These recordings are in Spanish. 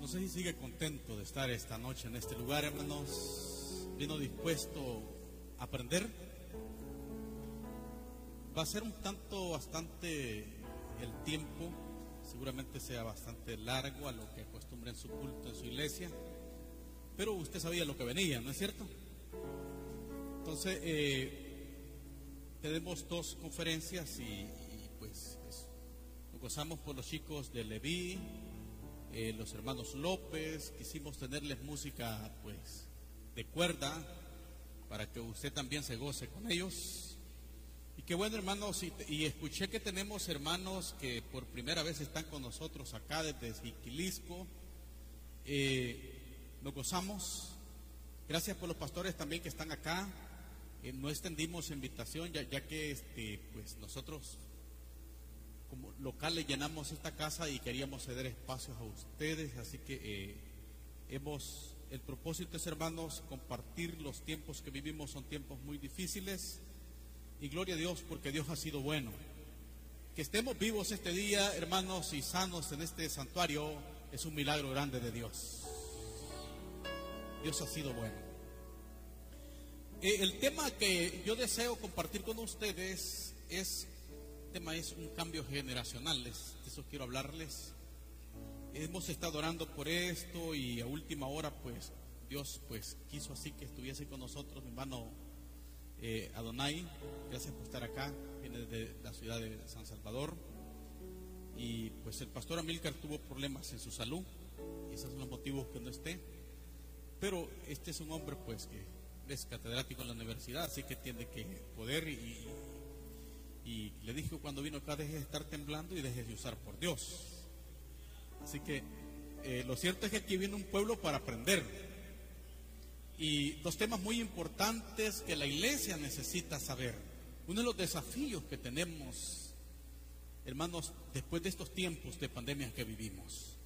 No sé si sigue contento de estar esta noche en este lugar, hermanos. Vino dispuesto a aprender. Va a ser un tanto bastante el tiempo, seguramente sea bastante largo a lo que acostumbra en su culto, en su iglesia. Pero usted sabía lo que venía, ¿no es cierto? Entonces, eh, tenemos dos conferencias y, pues nos gozamos por los chicos de Leví, eh, los hermanos López, quisimos tenerles música pues de cuerda para que usted también se goce con ellos. Y qué bueno hermanos, y, escuché que tenemos hermanos que por primera vez están con nosotros acá desde Jiquilisco. Eh, nos gozamos. Gracias por los pastores también que están acá. Eh, no extendimos invitación ya, ya que este, pues nosotros como locales llenamos esta casa y queríamos ceder espacios a ustedes, así que eh, hemos, el propósito es hermanos, compartir los tiempos que vivimos, son tiempos muy difíciles y gloria a Dios porque Dios ha sido bueno. Que estemos vivos este día, hermanos, y sanos en este santuario es un milagro grande de Dios. Dios ha sido bueno. Eh, el tema que yo deseo compartir con ustedes es tema es un cambio generacional, de eso quiero hablarles. Hemos estado orando por esto y a última hora pues Dios pues quiso así que estuviese con nosotros mi hermano eh, Adonai, gracias por estar acá, viene de la ciudad de San Salvador. Y pues el pastor Amílcar tuvo problemas en su salud y esos son los motivos que no esté, pero este es un hombre pues que es catedrático en la universidad, así que tiene que poder y, y le dije cuando vino acá, deje de estar temblando y deje de usar por Dios. Así que eh, lo cierto es que aquí viene un pueblo para aprender. Y dos temas muy importantes que la iglesia necesita saber. Uno de los desafíos que tenemos, hermanos, después de estos tiempos de pandemia que vivimos.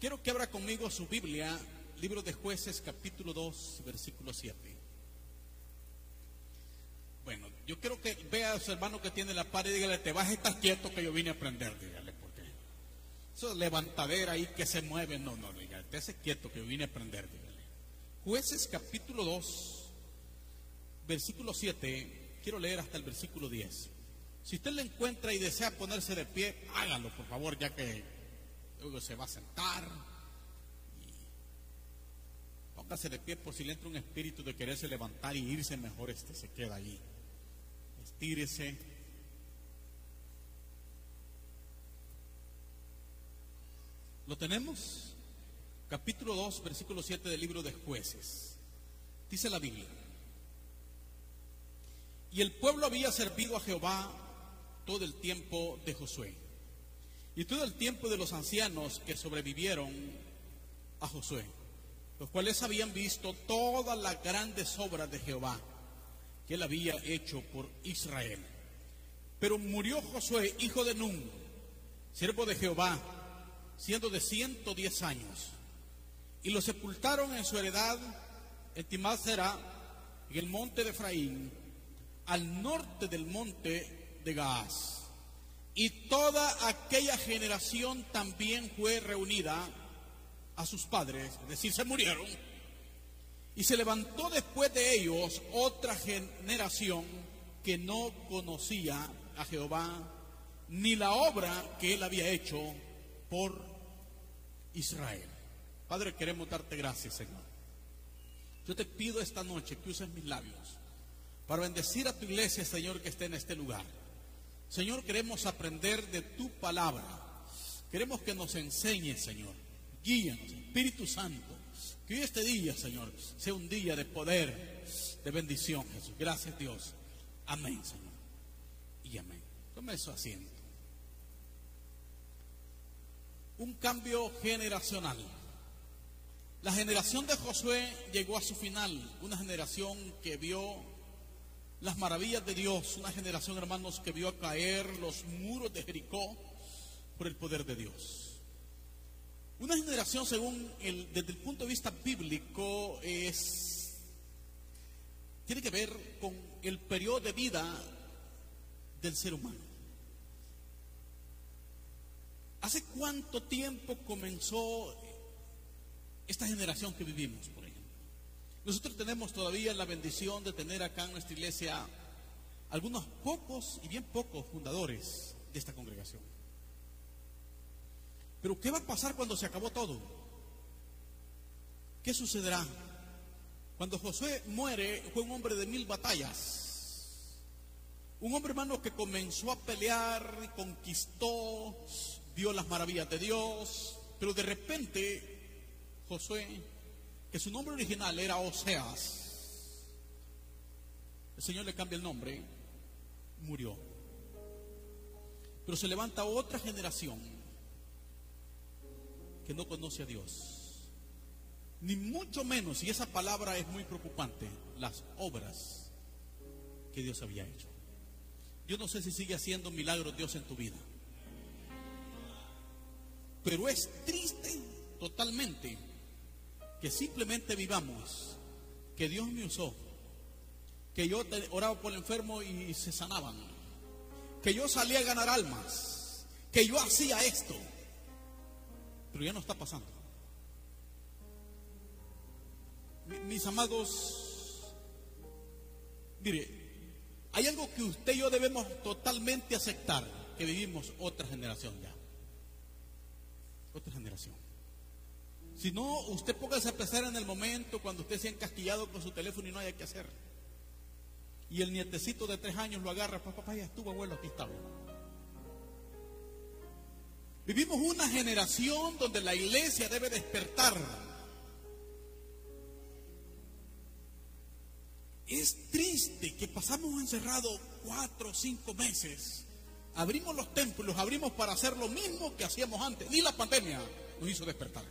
Quiero que abra conmigo su Biblia, libro de jueces, capítulo 2, versículo 7. Bueno, yo quiero que vea a su hermano que tiene la pared y dígale, te vas a estar quieto que yo vine a aprender, dígale, porque eso es levantadera ahí que se mueve, no, no, dígale, te hace quieto que yo vine a aprender, dígale. Jueces capítulo 2, versículo 7, quiero leer hasta el versículo 10. Si usted le encuentra y desea ponerse de pie, hágalo, por favor, ya que luego se va a sentar. póngase de pie por si le entra un espíritu de quererse levantar y irse mejor, este se queda ahí estírese. ¿Lo tenemos? Capítulo 2, versículo 7 del libro de jueces. Dice la Biblia. Y el pueblo había servido a Jehová todo el tiempo de Josué. Y todo el tiempo de los ancianos que sobrevivieron a Josué, los cuales habían visto todas las grandes obras de Jehová que él había hecho por Israel. Pero murió Josué, hijo de Nun, siervo de Jehová, siendo de 110 años, y lo sepultaron en su heredad en Timásera, en el monte de Efraín, al norte del monte de Gaaz. Y toda aquella generación también fue reunida a sus padres, es decir, se murieron y se levantó después de ellos otra generación que no conocía a Jehová ni la obra que él había hecho por Israel. Padre, queremos darte gracias, Señor. Yo te pido esta noche que uses mis labios para bendecir a tu iglesia, Señor, que esté en este lugar. Señor, queremos aprender de tu palabra. Queremos que nos enseñes, Señor. Guíanos, Espíritu Santo. Que este día, Señor, sea un día de poder, de bendición, Jesús. Gracias, Dios. Amén, Señor. Y amén. Tome su asiento. Un cambio generacional. La generación de Josué llegó a su final. Una generación que vio las maravillas de Dios. Una generación, hermanos, que vio caer los muros de Jericó por el poder de Dios. Una generación, según desde el punto de vista bíblico, es, tiene que ver con el periodo de vida del ser humano. ¿Hace cuánto tiempo comenzó esta generación que vivimos, por ejemplo? Nosotros tenemos todavía la bendición de tener acá en nuestra iglesia algunos pocos y bien pocos fundadores de esta congregación. Pero ¿qué va a pasar cuando se acabó todo? ¿Qué sucederá? Cuando Josué muere, fue un hombre de mil batallas. Un hombre hermano que comenzó a pelear, conquistó, vio las maravillas de Dios, pero de repente Josué, que su nombre original era Oseas, el Señor le cambia el nombre, murió. Pero se levanta otra generación que no conoce a Dios. Ni mucho menos, y esa palabra es muy preocupante, las obras que Dios había hecho. Yo no sé si sigue haciendo milagros Dios en tu vida. Pero es triste totalmente que simplemente vivamos, que Dios me usó, que yo oraba por el enfermo y se sanaban, que yo salía a ganar almas, que yo hacía esto, pero ya no está pasando. Mis amados, mire, hay algo que usted y yo debemos totalmente aceptar, que vivimos otra generación ya otra generación. Si no, usted póngase a pensar en el momento cuando usted se ha encasquillado con su teléfono y no haya que hacer. Y el nietecito de tres años lo agarra, papá, papá, ya estuvo, abuelo, aquí estaba. Vivimos una generación donde la iglesia debe despertar. Es triste que pasamos encerrados cuatro o cinco meses abrimos los templos, los abrimos para hacer lo mismo que hacíamos antes. Ni la pandemia nos hizo despertar.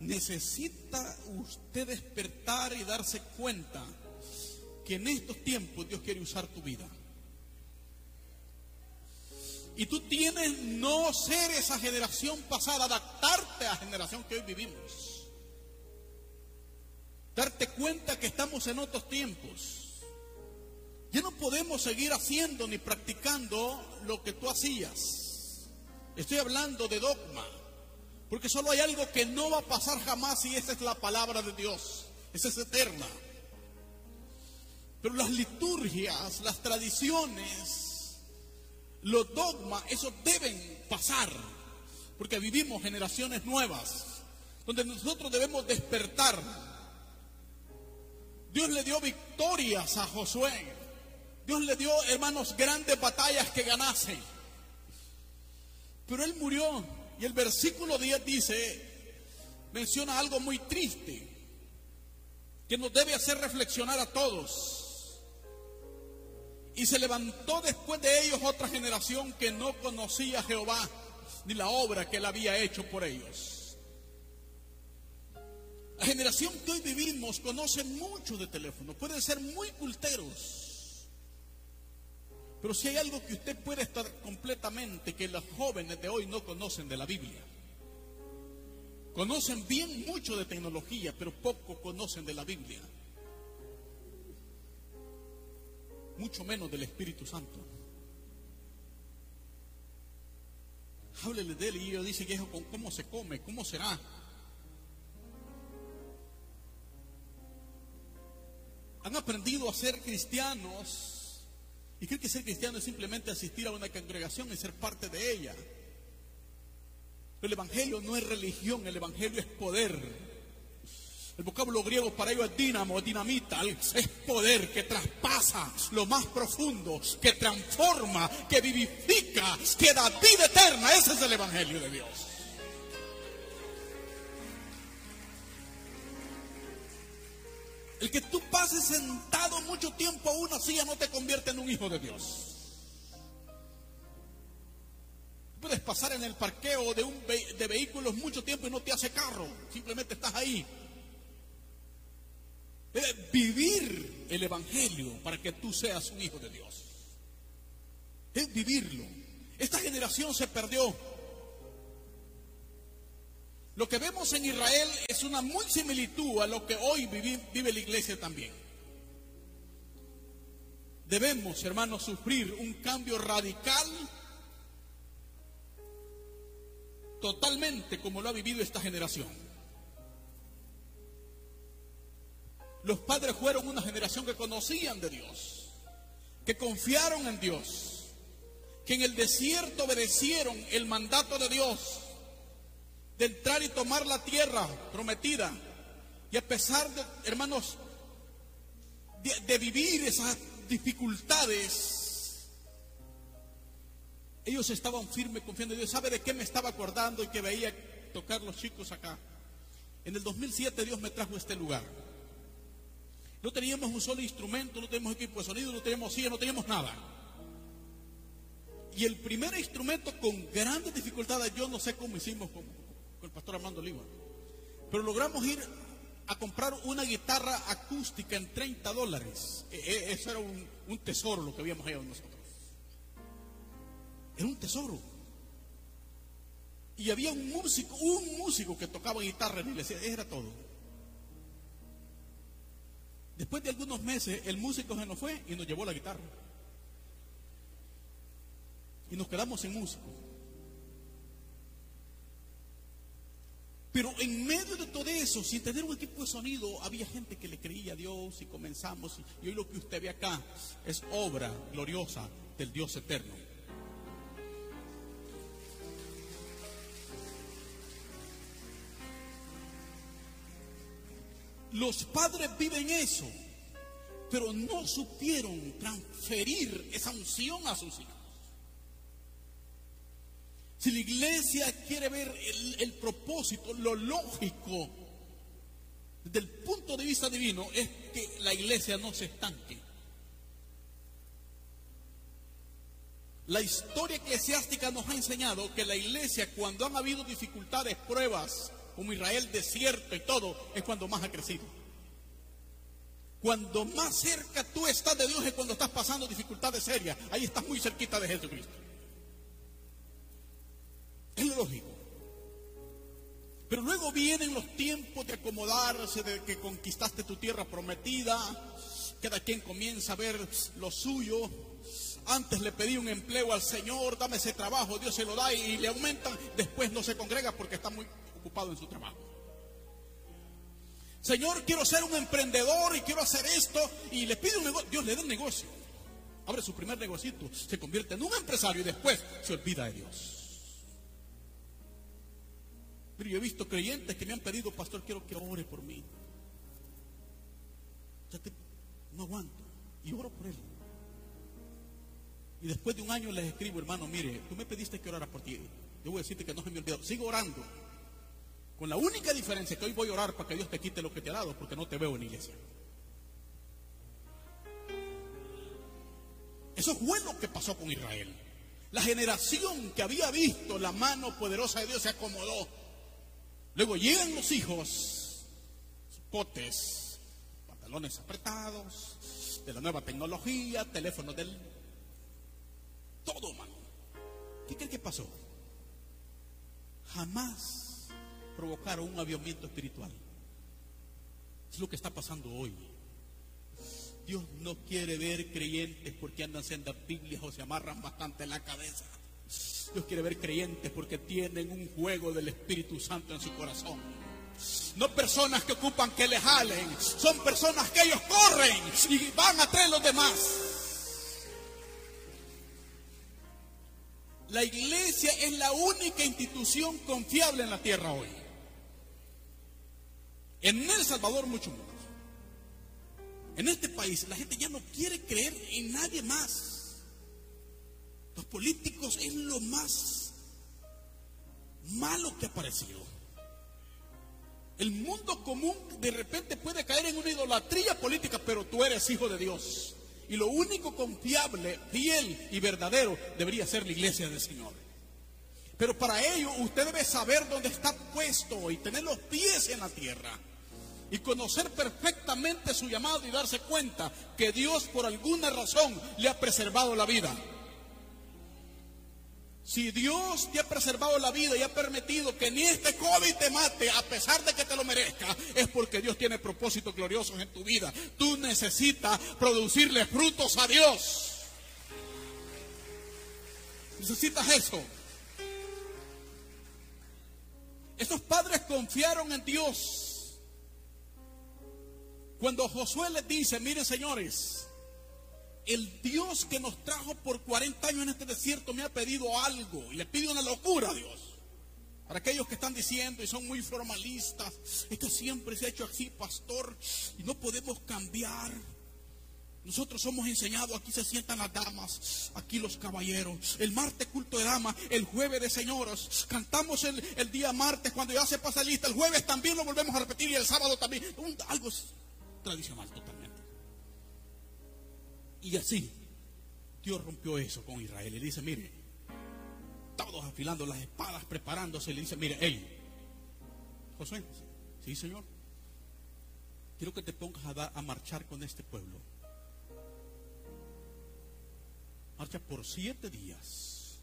Necesita usted despertar y darse cuenta que en estos tiempos Dios quiere usar tu vida. Y tú tienes no ser esa generación pasada, adaptarte a la generación que hoy vivimos. Darte cuenta que estamos en otros tiempos ya no podemos seguir haciendo ni practicando lo que tú hacías. Estoy hablando de dogma, porque solo hay algo que no va a pasar jamás y esa es la palabra de Dios. Esa es eterna. Pero las liturgias, las tradiciones, los dogmas, eso deben pasar, porque vivimos generaciones nuevas, donde nosotros debemos despertar. Dios le dio victorias a Josué. Dios le dio, hermanos, grandes batallas que ganase. Pero él murió. Y el versículo 10 dice, menciona algo muy triste, que nos debe hacer reflexionar a todos. Y se levantó después de ellos otra generación que no conocía a Jehová, ni la obra que él había hecho por ellos. La generación que hoy vivimos conoce mucho de teléfono, pueden ser muy culteros pero si hay algo que usted puede estar completamente, que los jóvenes de hoy no conocen de la Biblia. Conocen bien mucho de tecnología, pero poco conocen de la Biblia. Mucho menos del Espíritu Santo. Háblele de él y ellos dicen, viejo, ¿cómo se come? ¿Cómo será? Han aprendido a ser cristianos y cree que ser cristiano es simplemente asistir a una congregación y ser parte de ella. el Evangelio no es religión, el Evangelio es poder. El vocablo griego para ello es dinamo, dinamita, es poder que traspasa lo más profundo, que transforma, que vivifica, que da vida eterna. Ese es el Evangelio de Dios. El que tú pases sentado mucho tiempo a una silla no te convierte en un hijo de Dios. Puedes pasar en el parqueo de, un de vehículos mucho tiempo y no te hace carro. Simplemente estás ahí. Debes vivir el Evangelio para que tú seas un hijo de Dios. Es vivirlo. Esta generación se perdió lo que vemos en Israel es una muy similitud a lo que hoy vive, la iglesia también. Debemos, hermanos, sufrir un cambio radical totalmente como lo ha vivido esta generación. Los padres fueron una generación que conocían de Dios, que confiaron en Dios, que en el desierto obedecieron el mandato de Dios de entrar y tomar la tierra prometida. Y a pesar de, hermanos, de, vivir esas dificultades, ellos estaban firmes confiando en Dios. ¿Sabe de qué me estaba acordando y que veía tocar los chicos acá? En el 2007 Dios me trajo a este lugar. No teníamos un solo instrumento, no teníamos equipo de sonido, no teníamos silla, no teníamos nada. Y el primer instrumento con grandes dificultades, yo no sé cómo hicimos con, el pastor Armando Oliva, pero logramos ir a comprar una guitarra acústica en 30 dólares. E, e, eso era un, tesoro lo que habíamos hallado nosotros. Era un tesoro. Y había un músico, un músico que tocaba guitarra en la iglesia, era todo. Después de algunos meses, el músico se nos fue y nos llevó la guitarra. Y nos quedamos sin músico. Pero en medio de todo eso, sin tener un equipo de sonido, había gente que le creía a Dios y comenzamos. Y hoy lo que usted ve acá es obra gloriosa del Dios eterno. Los padres viven eso, pero no supieron transferir esa unción a sus hijos. Si la iglesia quiere ver el, propósito, lo lógico, desde el punto de vista divino, es que la iglesia no se estanque. La historia eclesiástica nos ha enseñado que la iglesia, cuando han habido dificultades, pruebas, como Israel, desierto y todo, es cuando más ha crecido. Cuando más cerca tú estás de Dios es cuando estás pasando dificultades serias. Ahí estás muy cerquita de Jesucristo. Es lógico. Pero luego vienen los tiempos de acomodarse, de que conquistaste tu tierra prometida. Cada quien comienza a ver lo suyo. Antes le pedí un empleo al Señor, dame ese trabajo, Dios se lo da y le aumentan. Después no se congrega porque está muy en su trabajo. Señor, quiero ser un emprendedor y quiero hacer esto. Y le pide un negocio, Dios le da un negocio. Abre su primer negocio, se convierte en un empresario y después se olvida de Dios. Pero yo he visto creyentes que me han pedido, pastor, quiero que ore por mí. Ya no aguanto. Y oro por él. Y después de un año les escribo, hermano, mire, tú me pediste que orara por ti. Yo voy a decirte que no se me olvidó. Sigo orando. Con la única diferencia que hoy voy a orar para que Dios te quite lo que te ha dado, porque no te veo en iglesia. Eso fue lo que pasó con Israel. La generación que había visto la mano poderosa de Dios se acomodó Luego llegan los hijos, potes, pantalones apretados, de la nueva tecnología, teléfono del... Todo, mano. ¿Qué cree que pasó? Jamás provocaron un avivamiento espiritual. Es lo que está pasando hoy. Dios no quiere ver creyentes porque andan siendo Biblias o se amarran bastante la cabeza. Dios quiere ver creyentes porque tienen un juego del Espíritu Santo en su corazón. No personas que ocupan que les jalen, son personas que ellos corren y van a traer los demás. La iglesia es la única institución confiable en la tierra hoy. En El Salvador mucho menos. En este país la gente ya no quiere creer en nadie más. Los políticos es lo más malo que ha aparecido. El mundo común de repente puede caer en una idolatría política, pero tú eres hijo de Dios. Y lo único confiable, fiel y verdadero debería ser la iglesia del Señor. Pero para ello usted debe saber dónde está puesto y tener los pies en la tierra. Y conocer perfectamente su llamado y darse cuenta que Dios por alguna razón le ha preservado la vida. Si Dios te ha preservado la vida y ha permitido que ni este COVID te mate, a pesar de que te lo merezca, es porque Dios tiene propósitos gloriosos en tu vida. Tú necesitas producirle frutos a Dios. Necesitas eso. Estos padres confiaron en Dios. Cuando Josué les dice, miren señores, el Dios que nos trajo por 40 años en este desierto me ha pedido algo y le pide una locura a Dios. Para aquellos que están diciendo y son muy formalistas, es que siempre se ha hecho así, pastor, y no podemos cambiar. Nosotros somos enseñados, aquí se sientan las damas, aquí los caballeros. El martes culto de damas, el jueves de señoras. Cantamos el, el, día martes cuando ya se pasa lista. El jueves también lo volvemos a repetir y el sábado también. Un, algo tradicional totalmente. Y así, Dios rompió eso con Israel. Y dice, mire, todos afilando las espadas, preparándose. Le dice, mire, hey, Josué, sí, señor. Quiero que te pongas a, a marchar con este pueblo marcha por siete días.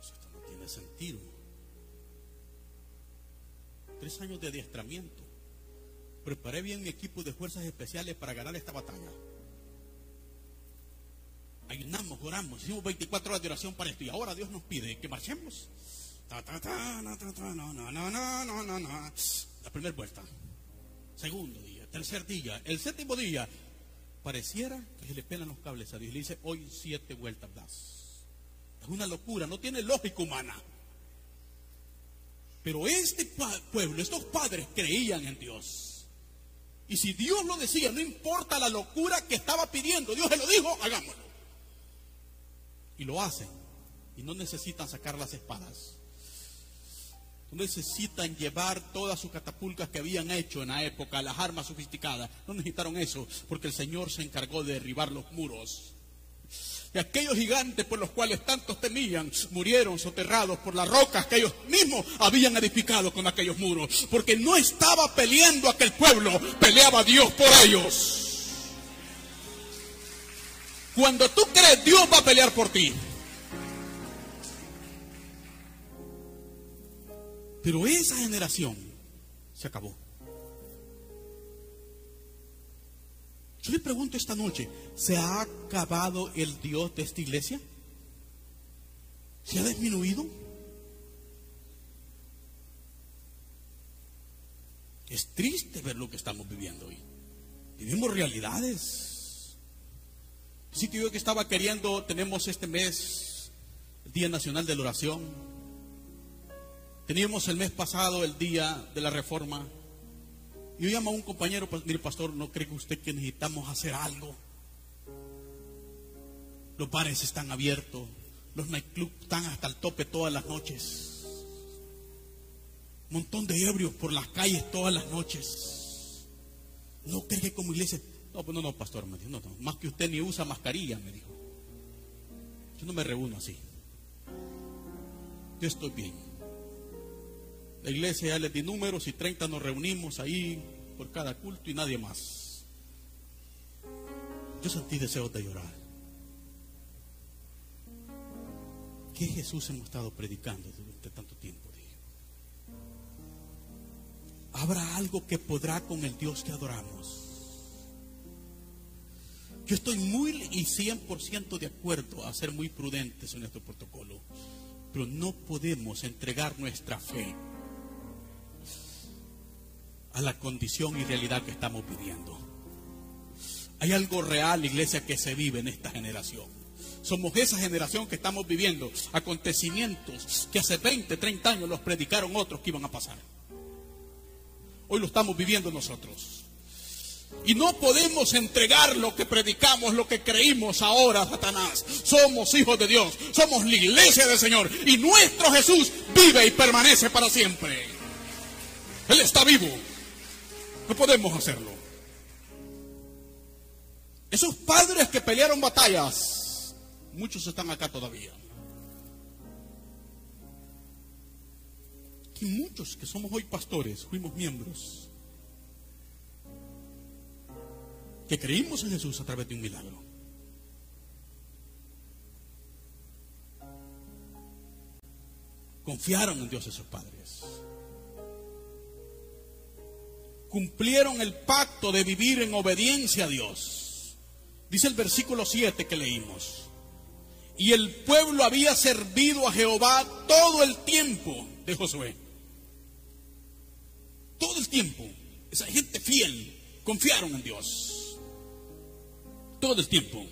Esto no tiene sentido. Tres años de adiestramiento. Preparé bien mi equipo de fuerzas especiales para ganar esta batalla. Ayunamos, oramos, hicimos 24 horas de oración para esto y ahora Dios nos pide que marchemos. La primera vuelta, segundo día, tercer día, el séptimo día, pareciera que se le pelan los cables a Dios. Le dice, hoy siete vueltas das. Es una locura, no tiene lógica humana. Pero este pueblo, estos padres creían en Dios. Y si Dios lo decía, no importa la locura que estaba pidiendo, Dios se lo dijo, hagámoslo. Y lo hacen. Y no necesitan sacar las espadas. No necesitan llevar todas sus catapultas que habían hecho en la época, las armas sofisticadas. No necesitaron eso, porque el Señor se encargó de derribar los muros. Y aquellos gigantes por los cuales tantos temían murieron soterrados por las rocas que ellos mismos habían edificado con aquellos muros. Porque no estaba peleando aquel pueblo, peleaba Dios por ellos. Cuando tú crees, Dios va a pelear por ti. Pero esa generación se acabó. Yo le pregunto esta noche, ¿se ha acabado el Dios de esta iglesia? ¿Se ha disminuido? Es triste ver lo que estamos viviendo hoy. Vivimos realidades. Que yo que estaba queriendo, tenemos este mes, el Día Nacional de la Oración. Teníamos el mes pasado el día de la reforma. Yo llamo a un compañero, mire pastor, ¿no cree que usted que necesitamos hacer algo? Los bares están abiertos, los nightclubs están hasta el tope todas las noches. Un montón de ebrios por las calles todas las noches. ¿No cree que como iglesia? No, pues no, no, pastor, me dijo, no, no, más que usted ni usa mascarilla, me dijo. Yo no me reúno así. Yo estoy bien. La iglesia ya les di números y 30 nos reunimos ahí por cada culto y nadie más. Yo sentí deseos de llorar. ¿Qué Jesús hemos estado predicando durante tanto tiempo? ¿Habrá algo que podrá con el Dios que adoramos? Yo estoy muy y 100% de acuerdo a ser muy prudentes en nuestro protocolo, pero no podemos entregar nuestra fe a la condición y realidad que estamos viviendo. Hay algo real, iglesia, que se vive en esta generación. Somos esa generación que estamos viviendo acontecimientos que hace 20, 30 años los predicaron otros que iban a pasar. Hoy lo estamos viviendo nosotros. Y no podemos entregar lo que predicamos, lo que creímos ahora Satanás. Somos hijos de Dios, somos la iglesia del Señor. Y nuestro Jesús vive y permanece para siempre. Él está vivo. No podemos hacerlo. Esos padres que pelearon batallas, muchos están acá todavía. Y muchos que somos hoy pastores, fuimos miembros, que creímos en Jesús a través de un milagro. Confiaron en Dios esos padres cumplieron el pacto de vivir en obediencia a Dios. Dice el versículo 7 que leímos. Y el pueblo había servido a Jehová todo el tiempo de Josué. Todo el tiempo, esa gente fiel confiaron en Dios. Todo el tiempo.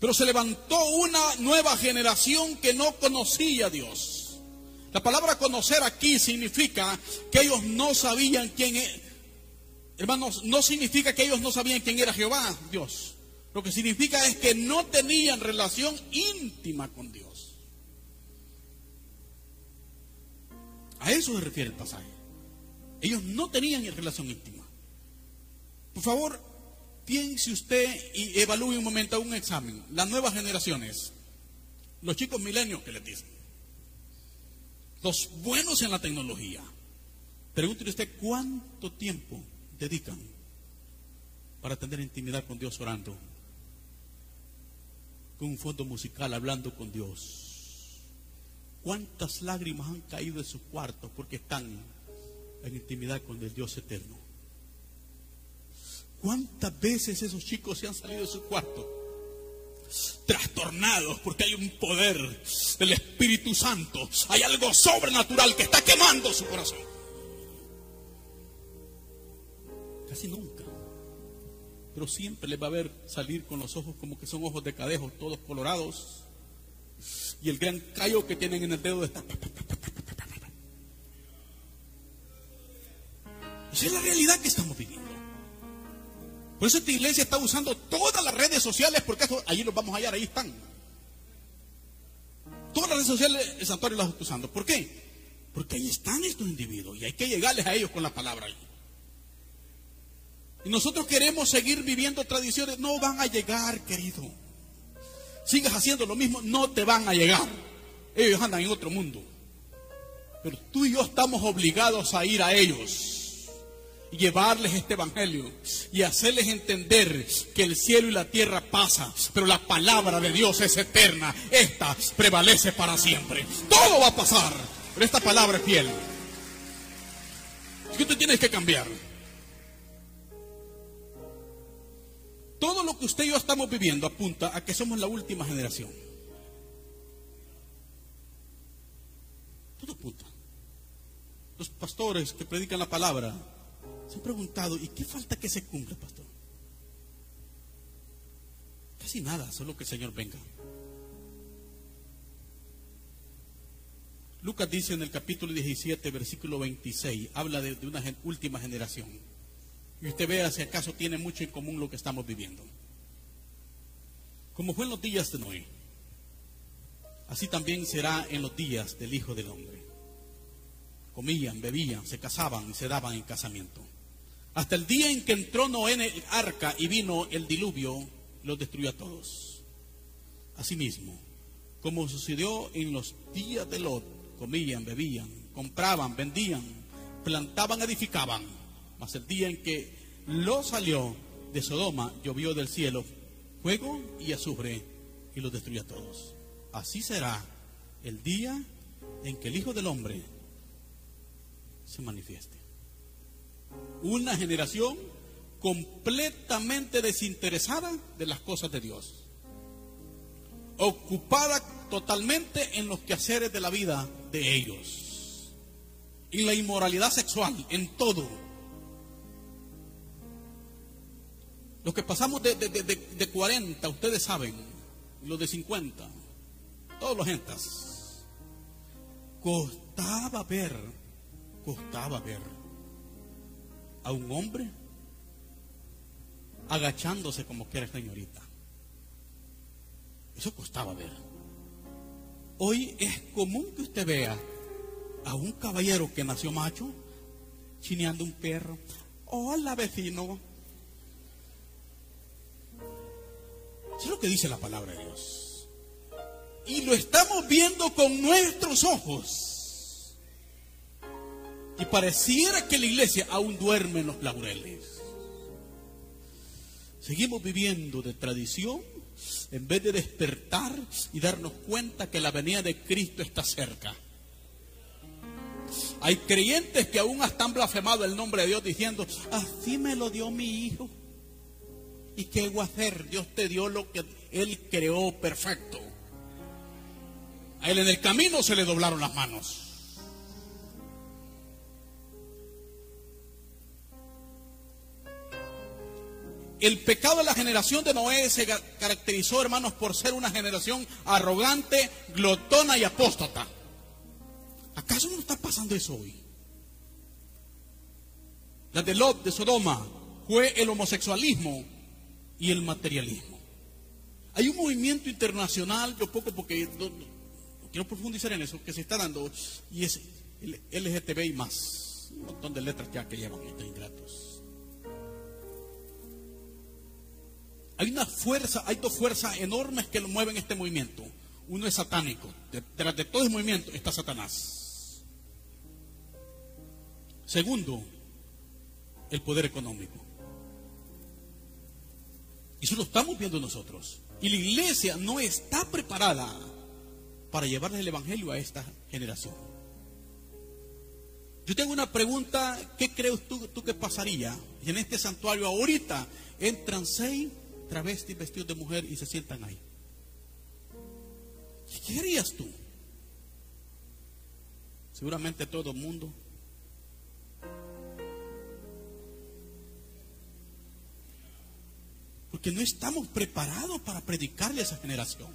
Pero se levantó una nueva generación que no conocía a Dios. La palabra conocer aquí significa que ellos no sabían quién es. Hermanos, no significa que ellos no sabían quién era Jehová, Dios. Lo que significa es que no tenían relación íntima con Dios. A eso se refiere el pasaje. Ellos no tenían relación íntima. Por favor, piense usted y evalúe un momento un examen. Las nuevas generaciones, los chicos milenios que les dicen, los buenos en la tecnología. Pregúntele usted cuánto tiempo dedican para tener intimidad con Dios orando, con un fondo musical hablando con Dios. ¿Cuántas lágrimas han caído en sus cuartos porque están en intimidad con el Dios eterno? ¿Cuántas veces esos chicos se han salido de su cuarto? Trastornados porque hay un poder del Espíritu Santo. Hay algo sobrenatural que está quemando su corazón. Casi nunca. Pero siempre les va a ver salir con los ojos como que son ojos de cadejo, todos colorados. Y el gran callo que tienen en el dedo está. Esa es la realidad que estamos viviendo. Por eso esta iglesia está usando todas las redes sociales, porque allí los vamos a hallar, ahí están. Todas las redes sociales el santuario las está usando. ¿Por qué? Porque ahí están estos individuos y hay que llegarles a ellos con la palabra. Y nosotros queremos seguir viviendo tradiciones. No van a llegar, querido. Sigas haciendo lo mismo, no te van a llegar. Ellos andan en otro mundo. Pero tú y yo estamos obligados a ir a ellos llevarles este evangelio y hacerles entender que el cielo y la tierra pasan, pero la palabra de Dios es eterna. Esta prevalece para siempre. Todo va a pasar, pero esta palabra es fiel. Es que tú tienes que cambiar. Todo lo que usted y yo estamos viviendo apunta a que somos la última generación. Todo apunta. Los pastores que predican la palabra se han preguntado, ¿y qué falta que se cumpla, pastor? Casi nada, solo que el Señor venga. Lucas dice en el capítulo 17, versículo 26, habla de, una última generación. Y usted vea si acaso tiene mucho en común lo que estamos viviendo. Como fue en los días de Noé, así también será en los días del Hijo del Hombre. Comían, bebían, se casaban y se daban en casamiento. Hasta el día en que entró Noé en el arca y vino el diluvio, los destruyó a todos. Asimismo, como sucedió en los días de Lot, comían, bebían, compraban, vendían, plantaban, edificaban. Mas el día en que Lot salió de Sodoma, llovió del cielo fuego y azufre y los destruyó a todos. Así será el día en que el Hijo del Hombre se manifieste. Una generación completamente desinteresada de las cosas de Dios. Ocupada totalmente en los quehaceres de la vida de ellos. En la inmoralidad sexual, en todo. Los que pasamos de, de, 40, ustedes saben, los de 50, todos los gentas. Costaba ver, costaba ver a un hombre agachándose como que era señorita. Eso costaba ver. Hoy es común que usted vea a un caballero que nació macho chineando un perro. Hola vecino. Eso es lo que dice la palabra de Dios. Y lo estamos viendo con nuestros ojos. Y pareciera que la iglesia aún duerme en los laureles. Seguimos viviendo de tradición en vez de despertar y darnos cuenta que la venida de Cristo está cerca. Hay creyentes que aún están blasfemado el nombre de Dios diciendo, así me lo dio mi hijo. ¿Y qué voy a hacer? Dios te dio lo que Él creó perfecto. A Él en el camino se le doblaron las manos. El pecado de la generación de Noé se caracterizó, hermanos, por ser una generación arrogante, glotona y apóstata. ¿Acaso no está pasando eso hoy? La de Lot, de Sodoma, fue el homosexualismo y el materialismo. Hay un movimiento internacional, yo poco porque quiero profundizar en eso, que se está dando, y es el LGTB y más. Un montón de letras ya que llevan estos ingratos. Hay una fuerza, hay dos fuerzas enormes que lo mueven este movimiento. Uno es satánico. Detrás de todo ese movimiento está Satanás. Segundo, el poder económico. Y eso lo estamos viendo nosotros. Y la iglesia no está preparada para llevarle el Evangelio a esta generación. Yo tengo una pregunta, ¿qué crees tú, tú que pasaría? Y en este santuario ahorita entran seis travestis vestidos de mujer y se sientan ahí. ¿Qué harías tú? Seguramente todo el mundo Porque no estamos preparados para predicarle a esa generación.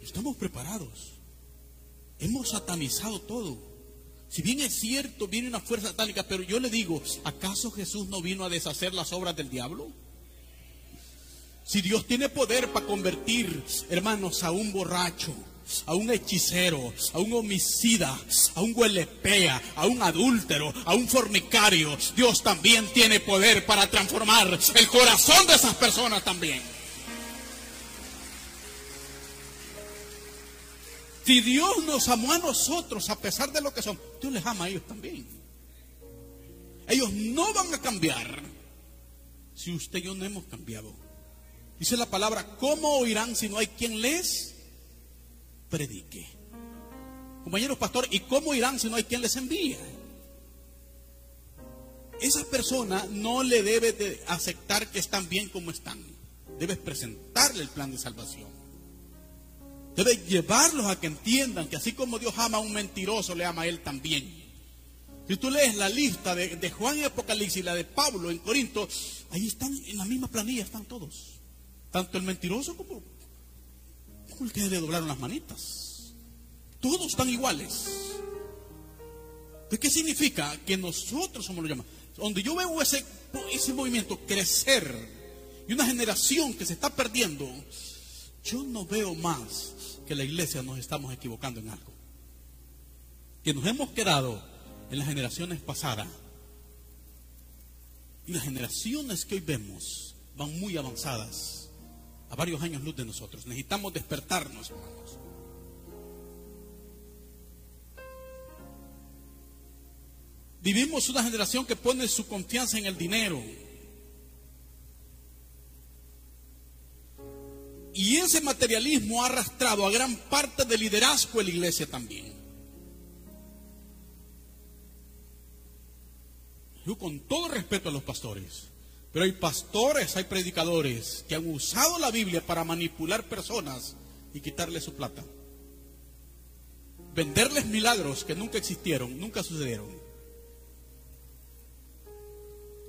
estamos preparados. Hemos satanizado todo. Si bien es cierto, viene una fuerza satánica, pero yo le digo, ¿acaso Jesús no vino a deshacer las obras del diablo? Si Dios tiene poder para convertir, hermanos, a un borracho, a un hechicero, a un homicida, a un huelepea, a un adúltero, a un fornicario. Dios también tiene poder para transformar el corazón de esas personas también. Si Dios nos amó a nosotros a pesar de lo que son, Dios les ama a ellos también. Ellos no van a cambiar si usted y yo no hemos cambiado. Dice la palabra, ¿cómo oirán si no hay quien les predique. Compañeros pastor, ¿y cómo irán si no hay quien les envíe? Esa persona no le debe de aceptar que están bien como están. Debes presentarle el plan de salvación. Debes llevarlos a que entiendan que así como Dios ama a un mentiroso, le ama a él también. Si tú lees la lista de, Juan y Apocalipsis y la de Pablo en Corinto, ahí están, en la misma planilla están todos. Tanto el mentiroso como ¿Cómo que le doblaron las manitas? Todos están iguales. ¿De qué significa? Que nosotros somos los llamados. Donde yo veo ese, ese movimiento crecer y una generación que se está perdiendo, yo no veo más que la iglesia nos estamos equivocando en algo. Que nos hemos quedado en las generaciones pasadas. Y las generaciones que hoy vemos van muy avanzadas a varios años luz de nosotros. Necesitamos despertarnos, hermanos. Vivimos una generación que pone su confianza en el dinero. Y ese materialismo ha arrastrado a gran parte del liderazgo de la iglesia también. Yo con todo respeto a los pastores, pero hay pastores, hay predicadores que han usado la Biblia para manipular personas y quitarles su plata. Venderles milagros que nunca existieron, nunca sucedieron.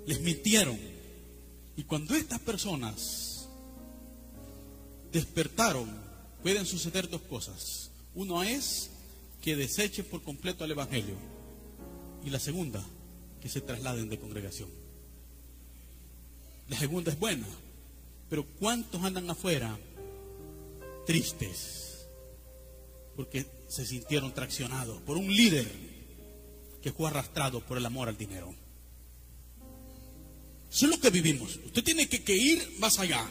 Les mintieron. Y cuando estas personas despertaron, pueden suceder dos cosas. Uno es que desechen por completo al Evangelio. Y la segunda, que se trasladen de congregación. La segunda es buena. Pero ¿cuántos andan afuera tristes? Porque se sintieron traccionados por un líder que fue arrastrado por el amor al dinero. Eso es lo que vivimos. Usted tiene que, que ir más allá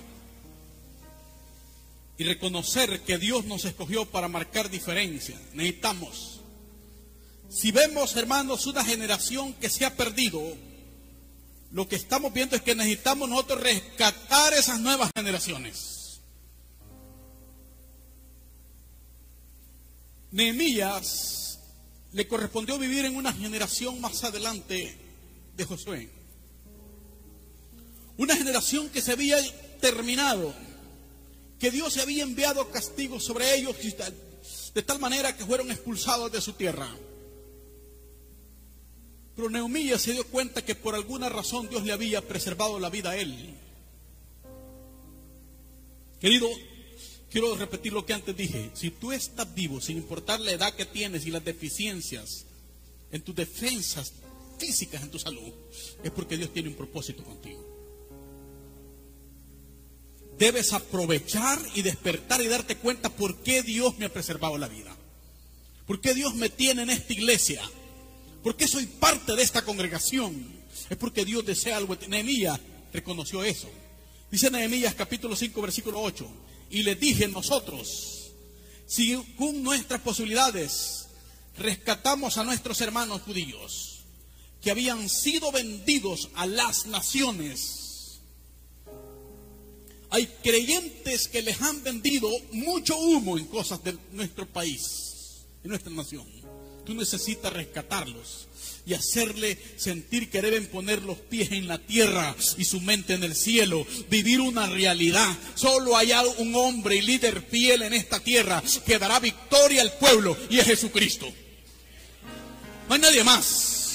y reconocer que Dios nos escogió para marcar diferencia. Necesitamos. Si vemos, hermanos, una generación que se ha perdido, lo que estamos viendo es que necesitamos nosotros rescatar esas nuevas generaciones. Nehemías le correspondió vivir en una generación más adelante de Josué. Una generación que se había terminado, que Dios se había enviado castigo sobre ellos de tal manera que fueron expulsados de su tierra. Pero Nehemías se dio cuenta que por alguna razón Dios le había preservado la vida a él. Querido, quiero repetir lo que antes dije. Si tú estás vivo, sin importar la edad que tienes y las deficiencias en tus defensas físicas, en tu salud, es porque Dios tiene un propósito contigo. Debes aprovechar y despertar y darte cuenta por qué Dios me ha preservado la vida. ¿Por qué Dios me tiene en esta iglesia? ¿Por qué soy parte de esta congregación? Es porque Dios desea algo. Nehemías reconoció eso. Dice Nehemías capítulo 5 versículo 8. Y le dije nosotros, si con nuestras posibilidades rescatamos a nuestros hermanos judíos que habían sido vendidos a las naciones, hay creyentes que les han vendido mucho humo en cosas de nuestro país, en nuestra nación. Tú necesitas rescatarlos y hacerle sentir que deben poner los pies en la tierra y su mente en el cielo, vivir una realidad. Solo hay un hombre y líder fiel en esta tierra que dará victoria al pueblo y es Jesucristo. No hay nadie más.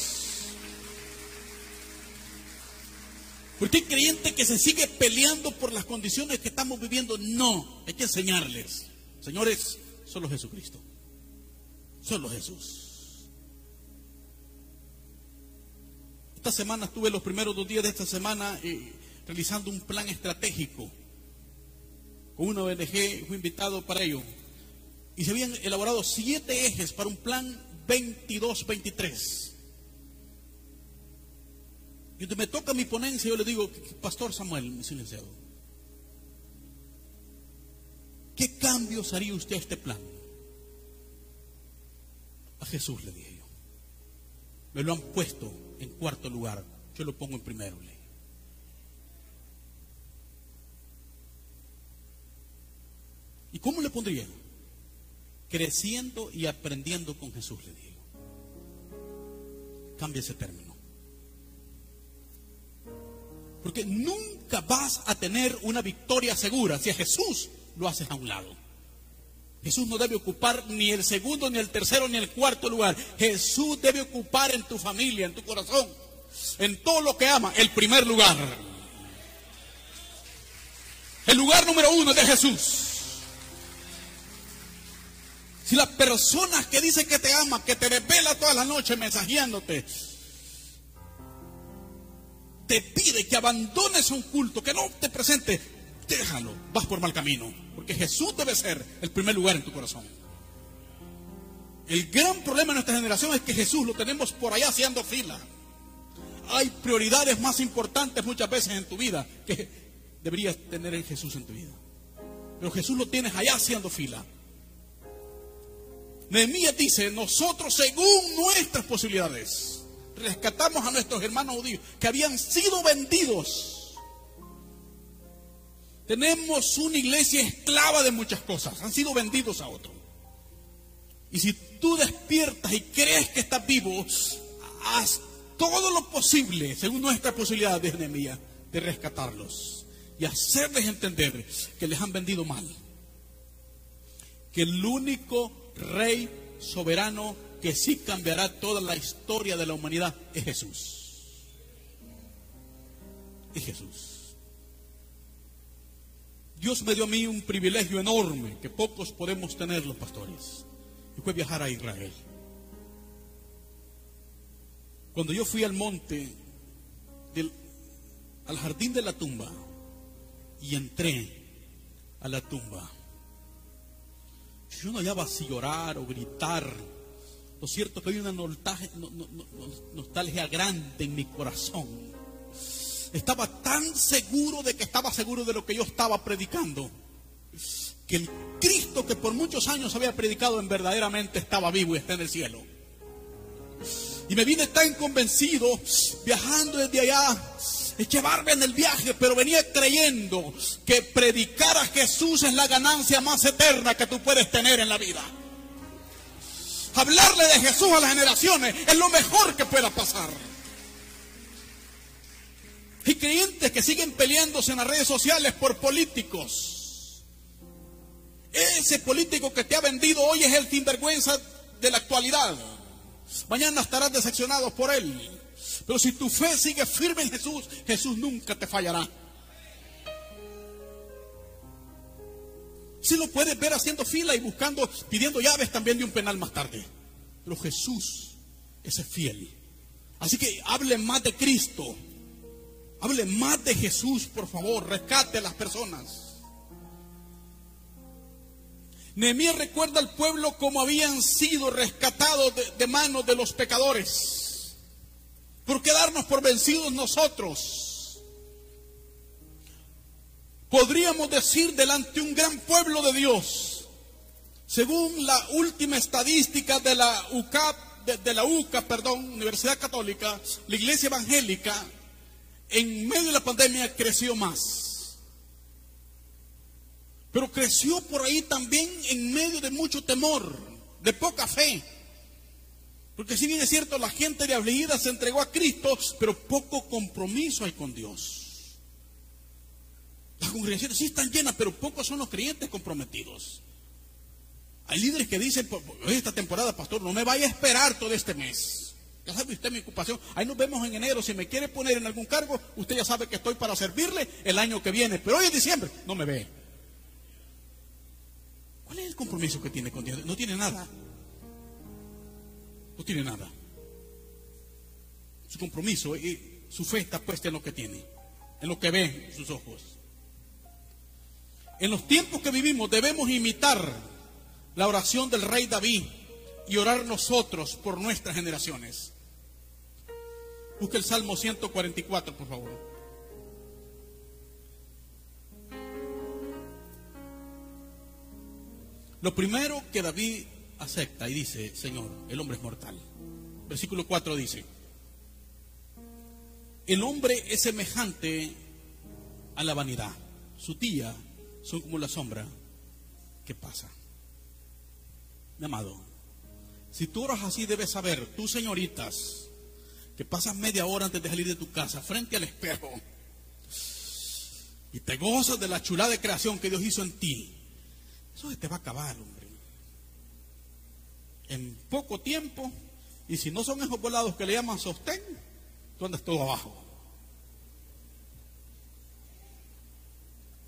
Porque hay creyente que se sigue peleando por las condiciones que estamos viviendo. No, hay que enseñarles. Señores, solo Jesucristo. Solo Jesús. Esta semana estuve los primeros dos días de esta semana eh, realizando un plan estratégico. Con una ONG fui invitado para ello. Y se habían elaborado siete ejes para un plan 22-23. Y me toca mi ponencia, yo le digo, Pastor Samuel, silenciado, ¿qué cambios haría usted a este plan? A Jesús le dije yo. Me lo han puesto en cuarto lugar, yo lo pongo en primero. Ley. ¿Y cómo le pondría? Creciendo y aprendiendo con Jesús, le digo. Cambia ese término. Porque nunca vas a tener una victoria segura si a Jesús lo haces a un lado. Jesús no debe ocupar ni el segundo, ni el tercero, ni el cuarto lugar. Jesús debe ocupar en tu familia, en tu corazón, en todo lo que ama, el primer lugar. El lugar número uno es de Jesús. Si las personas que dicen que te ama, que te revela toda la noche mensajeándote, te pide que abandones un culto, que no te presente, déjalo, vas por mal camino. Porque Jesús debe ser el primer lugar en tu corazón. El gran problema de nuestra generación es que Jesús lo tenemos por allá haciendo fila. Hay prioridades más importantes muchas veces en tu vida que deberías tener en Jesús en tu vida. Pero Jesús lo tienes allá haciendo fila. Nehemías dice, nosotros según nuestras posibilidades rescatamos a nuestros hermanos judíos que habían sido vendidos tenemos una iglesia esclava de muchas cosas, han sido vendidos a otro. Y si tú despiertas y crees que estás vivo, haz todo lo posible, según nuestra posibilidad de enemía, de rescatarlos y hacerles entender que les han vendido mal. Que el único rey soberano que sí cambiará toda la historia de la humanidad es Jesús. Es Jesús. Dios me dio a mí un privilegio enorme que pocos podemos tener los pastores. Y fue viajar a Israel. Cuando yo fui al monte, al jardín de la tumba, y entré a la tumba, yo no hallaba si llorar o gritar. Lo cierto es que hay una nostalgia grande en mi corazón estaba tan seguro de que estaba seguro de lo que yo estaba predicando, que el Cristo que por muchos años había predicado en verdaderamente estaba vivo y está en el cielo. Y me vine tan convencido, viajando desde allá, llevarme en el viaje, pero venía creyendo que predicar a Jesús es la ganancia más eterna que tú puedes tener en la vida. Hablarle de Jesús a las generaciones es lo mejor que pueda pasar. Hay creyentes que siguen peleándose en las redes sociales por políticos. Ese político que te ha vendido hoy es el sinvergüenza de la actualidad. Mañana estarás decepcionado por Él. Pero si tu fe sigue firme en Jesús, Jesús nunca te fallará. Si lo puedes ver haciendo fila y buscando, pidiendo llaves también de un penal más tarde. Pero Jesús es fiel. Así que hable más de Cristo. Hable más de Jesús, por favor. Rescate a las personas. Nehemías recuerda al pueblo como habían sido rescatados de, de manos de los pecadores. Por quedarnos por vencidos nosotros podríamos decir delante de un gran pueblo de Dios, según la última estadística de la UCAP, de, la UCA, perdón, Universidad Católica, la Iglesia Evangélica, en medio de la pandemia creció más. Pero creció por ahí también en medio de mucho temor, de poca fe. Porque si bien es cierto, la gente de afligida se entregó a Cristo, pero poco compromiso hay con Dios. Las congregaciones sí están llenas, pero pocos son los creyentes comprometidos. Hay líderes que dicen, esta temporada, pastor, no me vaya a esperar todo este mes. Ya sabe usted mi ocupación. Ahí nos vemos en enero. Si me quiere poner en algún cargo, usted ya sabe que estoy para servirle el año que viene. Pero hoy es diciembre, no me ve. ¿Cuál es el compromiso que tiene con Dios? No tiene nada. No tiene nada. Su compromiso y su fe está puesta en lo que tiene, en lo que ve sus ojos. En los tiempos que vivimos debemos imitar la oración del rey David y orar nosotros por nuestras generaciones. Busque el Salmo 144, por favor. Lo primero que David acepta y dice, Señor, el hombre es mortal. Versículo 4 dice, el hombre es semejante a la vanidad. Su tía son como la sombra que pasa. Mi amado, si tú oras así, debes saber, tú señoritas, que pasas media hora antes de salir de tu casa frente al espejo y te gozas de la chulada de creación que Dios hizo en ti, eso te va a acabar, hombre. En poco tiempo, y si no son esos volados que le llaman sostén, tú andas todo abajo.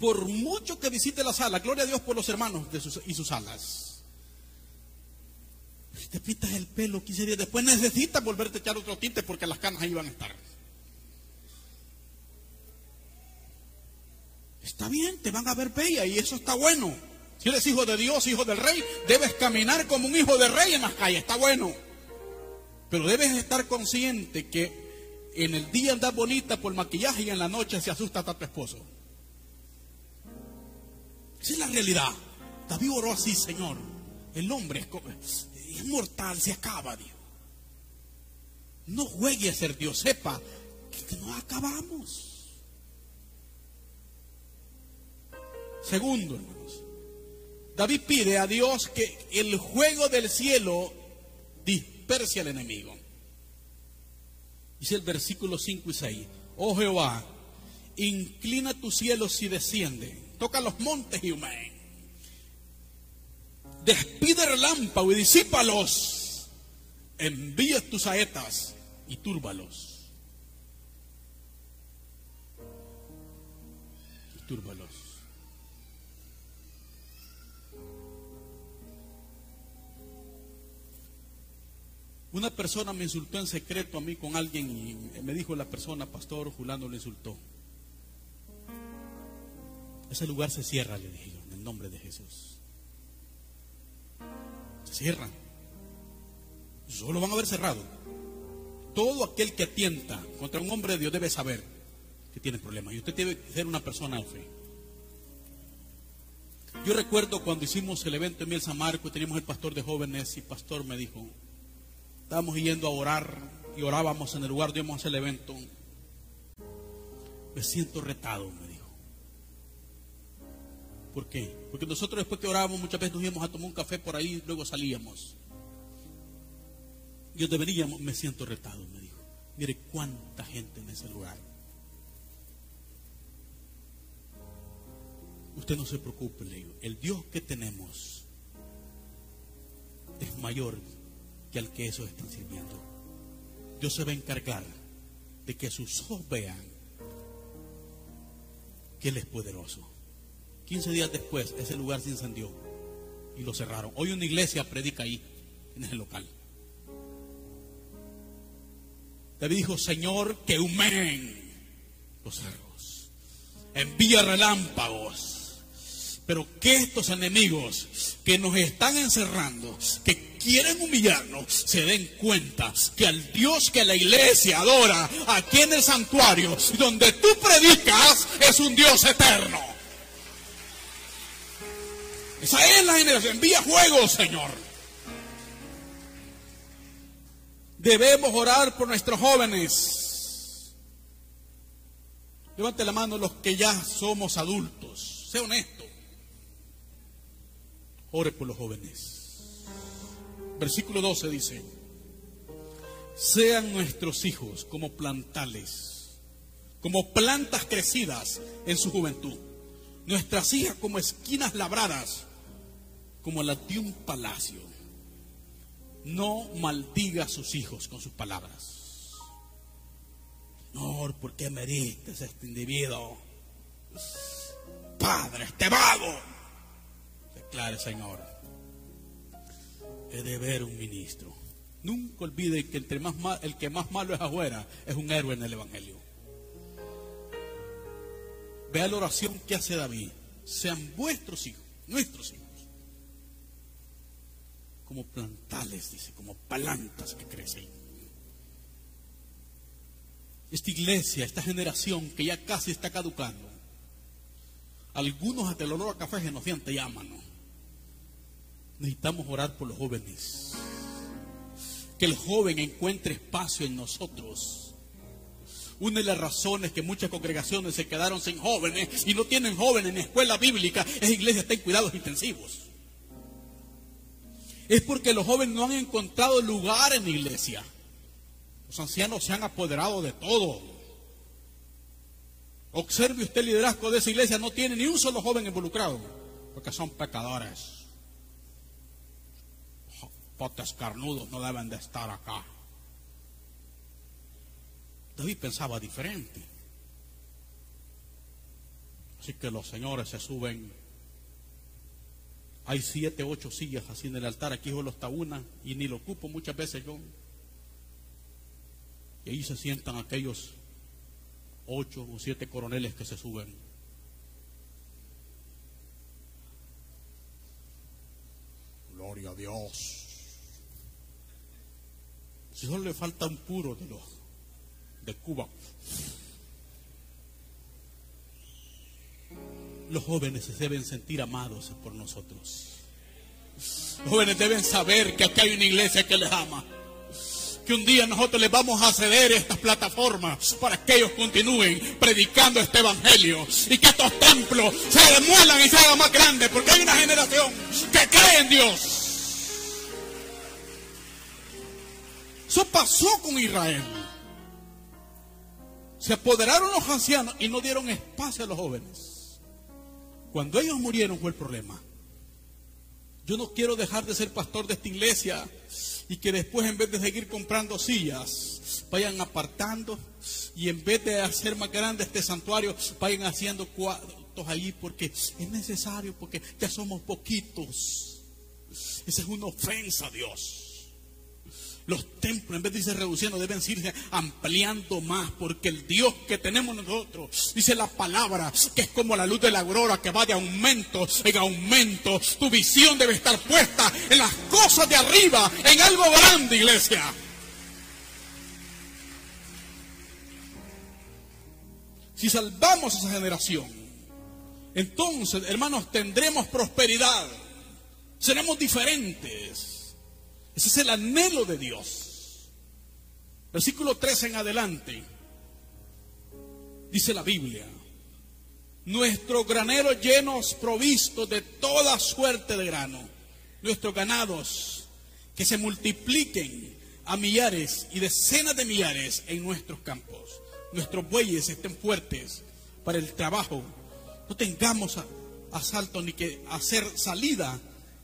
Por mucho que visite la sala, gloria a Dios por los hermanos y sus alas. Si te pintas el pelo 15 días después, necesitas volverte a echar otro tinte porque las canas ahí van a estar. Está bien, te van a ver bella y eso está bueno. Si eres hijo de Dios, hijo del rey, debes caminar como un hijo de rey en las calles, está bueno. Pero debes estar consciente que en el día andas bonita por maquillaje y en la noche se asusta a tu esposo. Esa es la realidad. David oró así, Señor. El hombre es, mortal, se acaba, Dios. No juegue a ser Dios, sepa que, no acabamos. Segundo, hermanos, David pide a Dios que el juego del cielo disperse al enemigo. Dice el versículo 5 y 6. Oh Jehová, inclina tus cielos y desciende toca los montes y humén. Despide relámpago y disípalos. Envía tus saetas y túrbalos. Y túrbalos. Una persona me insultó en secreto a mí con alguien y me dijo la persona, pastor, Julano le insultó. Ese lugar se cierra, le dije yo, en el nombre de Jesús. Se cierra. Solo van a haber cerrado. Todo aquel que atienta contra un hombre de Dios debe saber que tiene problemas. Y usted debe ser una persona de fe. Yo recuerdo cuando hicimos el evento en Miel San Marco, teníamos el pastor de jóvenes y el pastor me dijo, estábamos yendo a orar y orábamos en el lugar donde íbamos a hacer el evento. Me siento retado, me ¿Por qué? Porque nosotros después que orábamos muchas veces nos íbamos a tomar un café por ahí luego salíamos. Yo deberíamos, me siento retado, me dijo. Mire cuánta gente en ese lugar. Usted no se preocupe, le digo. El Dios que tenemos es mayor que al que esos están sirviendo. Dios se va a encargar de que sus ojos vean que Él es poderoso. 15 días después, ese lugar se incendió y lo cerraron. Hoy una iglesia predica ahí, en ese local. David dijo, Señor, que humen los cerros, envía relámpagos, pero que estos enemigos que nos están encerrando, que quieren humillarnos, se den cuenta que al Dios que la iglesia adora aquí en el santuario, donde tú predicas, es un Dios eterno. Esa es la generación. Envía juego, Señor. Debemos orar por nuestros jóvenes. Levante la mano los que ya somos adultos. Sé honesto. Ore por los jóvenes. Versículo 12 dice, sean nuestros hijos como plantales, como plantas crecidas en su juventud, nuestras hijas como esquinas labradas, como las de un palacio. No maldiga a sus hijos con sus palabras. Señor, ¿por qué me diste este individuo? Padre, este vago Claro, Señor. He de ver un ministro. Nunca olvide que el, más el que más malo es afuera es un héroe en el Evangelio. Vea la oración que hace David. Sean vuestros hijos, nuestros hijos, como plantales, dice, como plantas que crecen. Esta iglesia, esta generación que ya casi está caducando, algunos hasta el olor a café genociante llaman. Necesitamos orar por los jóvenes. Que el joven encuentre espacio en nosotros. Una de las razones que muchas congregaciones se quedaron sin jóvenes y no tienen jóvenes en escuela bíblica es iglesia está en cuidados intensivos. Es porque los jóvenes no han encontrado lugar en la iglesia. Los ancianos se han apoderado de todo. Observe usted el liderazgo de esa iglesia, no tiene ni un solo joven involucrado, porque son pecadores potes carnudos no deben de estar acá. David pensaba diferente. Así que los señores se suben. Hay siete, ocho sillas así en el altar. Aquí solo está una y ni lo ocupo muchas veces yo. Y ahí se sientan aquellos ocho o siete coroneles que se suben. Gloria a Dios. Si solo le falta un puro de los de Cuba. Los jóvenes se deben sentir amados por nosotros. Los jóvenes deben saber que aquí hay una iglesia que les ama. Que un día nosotros les vamos a ceder estas plataformas para que ellos continúen predicando este evangelio y que estos templos se demuelan y se hagan más grandes porque hay una generación que cree en Dios. Eso pasó con Israel. Se apoderaron los ancianos y no dieron espacio a los jóvenes. Cuando ellos murieron fue el problema. Yo no quiero dejar de ser pastor de esta iglesia y que después en vez de seguir comprando sillas, vayan apartando y en vez de hacer más grande este santuario, vayan haciendo cuartos ahí porque es necesario, porque ya somos poquitos. Esa es una ofensa a Dios. Los templos, en vez de irse reduciendo, deben irse ampliando más, porque el Dios que tenemos nosotros, dice la palabra, que es como la luz de la aurora que va de aumento en aumento. Tu visión debe estar puesta en las cosas de arriba, en algo grande, iglesia. Si salvamos esa generación, entonces, hermanos, tendremos prosperidad. Seremos diferentes. Ese es el anhelo de Dios. Versículo 13 en adelante. Dice la Biblia. Nuestros graneros llenos provistos de toda suerte de grano. Nuestros ganados que se multipliquen a millares y decenas de millares en nuestros campos. Nuestros bueyes estén fuertes para el trabajo. No tengamos asalto ni que hacer salida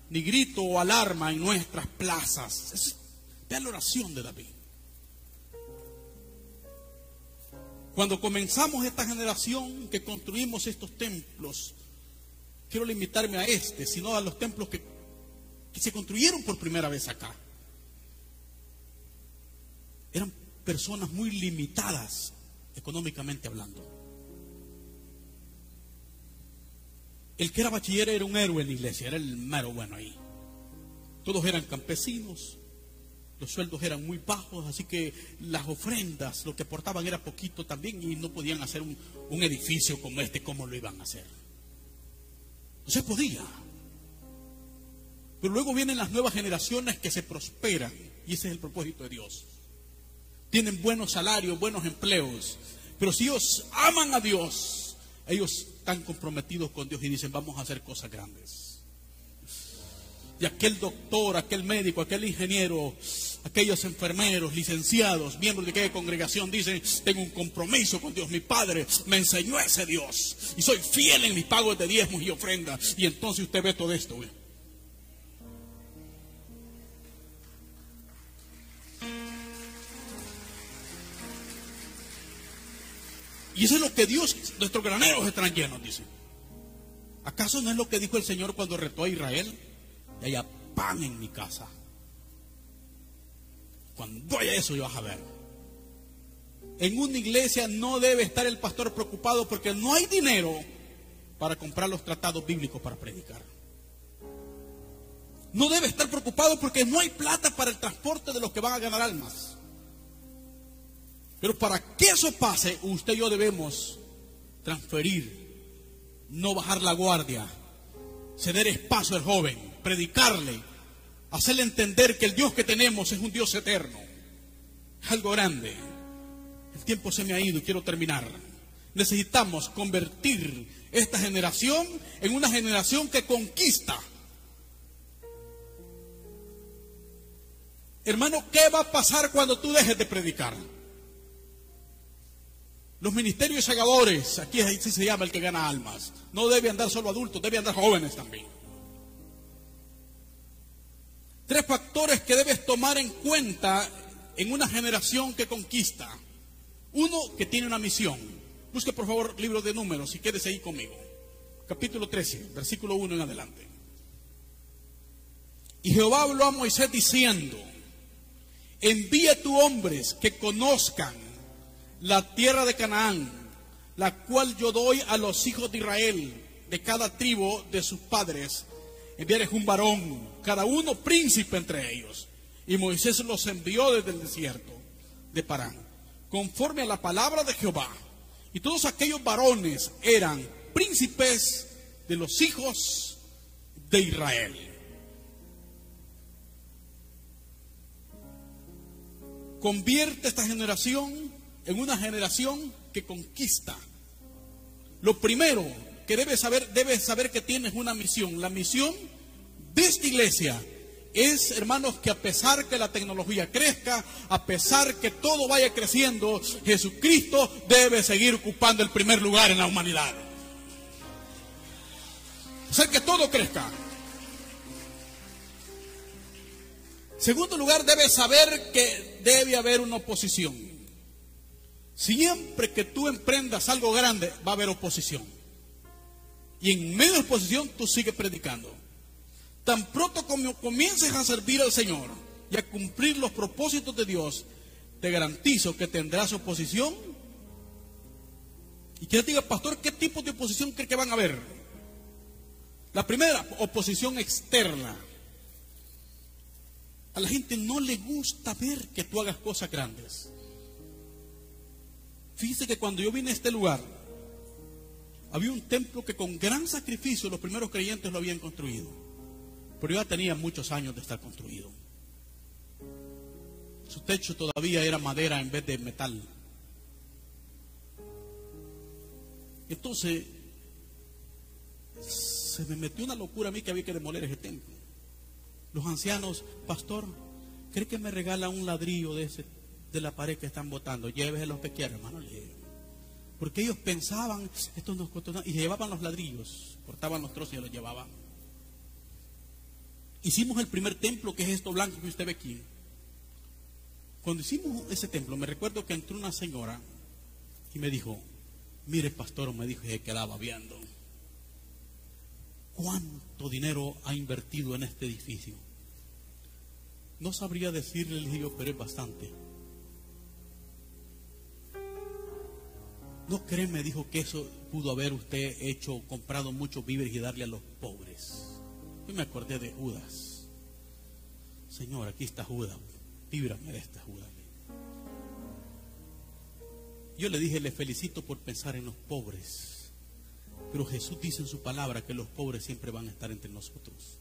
ni grito o alarma en nuestras plazas. Vea la oración de David. Cuando comenzamos esta generación que construimos estos templos, quiero limitarme a este, sino a los templos que se construyeron por primera vez acá. Eran personas muy limitadas económicamente hablando. El que era bachiller era un héroe en la iglesia, era el mero bueno ahí. Todos eran campesinos, los sueldos eran muy bajos, así que las ofrendas, lo que aportaban era poquito también y no podían hacer un, un edificio como este, ¿cómo lo iban a hacer? No se podía. Pero luego vienen las nuevas generaciones que se prosperan y ese es el propósito de Dios. Tienen buenos salarios, buenos empleos, pero si ellos aman a Dios, ellos están comprometidos con Dios y dicen, vamos a hacer cosas grandes. Y aquel doctor, aquel médico, aquel ingeniero, aquellos enfermeros, licenciados, miembros de aquella congregación dicen, tengo un compromiso con Dios, mi Padre me enseñó ese Dios y soy fiel en mis pagos de diezmos y ofrendas. Y entonces usted ve todo esto. Y eso es lo que Dios, nuestros graneros están llenos, dice. ¿Acaso no es lo que dijo el Señor cuando retó a Israel? Y haya pan en mi casa. Cuando haya eso, yo vas a ver. En una iglesia no debe estar el pastor preocupado porque no hay dinero para comprar los tratados bíblicos para predicar. No debe estar preocupado porque no hay plata para el transporte de los que van a ganar almas. Pero para que eso pase, usted y yo debemos transferir, no bajar la guardia, ceder espacio al joven, predicarle, hacerle entender que el Dios que tenemos es un Dios eterno, algo grande. El tiempo se me ha ido y quiero terminar. Necesitamos convertir esta generación en una generación que conquista. Hermano, ¿qué va a pasar cuando tú dejes de predicar? Los ministerios segadores, aquí así se llama el que gana almas. No debe andar solo adultos, debe andar jóvenes también. Tres factores que debes tomar en cuenta en una generación que conquista. Uno, que tiene una misión. Busque por favor libro de números y quédese ahí conmigo. Capítulo 13, versículo 1 en adelante. Y Jehová habló a Moisés diciendo, envía tu hombres que conozcan la tierra de Canaán, la cual yo doy a los hijos de Israel, de cada tribu de sus padres. Enviares un varón, cada uno príncipe entre ellos. Y Moisés los envió desde el desierto de Parán, conforme a la palabra de Jehová. Y todos aquellos varones eran príncipes de los hijos de Israel. Convierte esta generación en una generación que conquista. Lo primero que debes saber, debes saber que tienes una misión. La misión de esta iglesia es, hermanos, que a pesar que la tecnología crezca, a pesar que todo vaya creciendo, Jesucristo debe seguir ocupando el primer lugar en la humanidad. Hacer que todo crezca. Segundo lugar, debe saber que debe haber una oposición. Siempre que tú emprendas algo grande, va a haber oposición. Y en medio de oposición, tú sigues predicando. Tan pronto como comiences a servir al Señor y a cumplir los propósitos de Dios, te garantizo que tendrás oposición. Y quiero te diga, pastor, ¿qué tipo de oposición cree que van a haber? La primera, oposición externa. A la gente no le gusta ver que tú hagas cosas grandes. Fíjese que cuando yo vine a este lugar, había un templo que con gran sacrificio los primeros creyentes lo habían construido. Pero ya tenía muchos años de estar construido. Su techo todavía era madera en vez de metal. Entonces, se me metió una locura a mí que había que demoler ese templo. Los ancianos, pastor, ¿cree que me regala un ladrillo de ese de la pared que están botando, llévese los que quiera, hermano. Porque ellos pensaban, esto nos costó y llevaban los ladrillos, cortaban los trozos y los llevaban. Hicimos el primer templo, que es esto blanco que usted ve aquí. Cuando hicimos ese templo, me recuerdo que entró una señora y me dijo, mire pastor, me dijo y se quedaba viendo. ¿Cuánto dinero ha invertido en este edificio? No sabría decirle, le digo, pero es bastante. No cree, me dijo, que eso pudo haber usted hecho, comprado muchos víveres y darle a los pobres. Yo me acordé de Judas. Señor, aquí está Judas. Líbrame de esta Judas. Yo le dije, le felicito por pensar en los pobres. Pero Jesús dice en su palabra que los pobres siempre van a estar entre nosotros.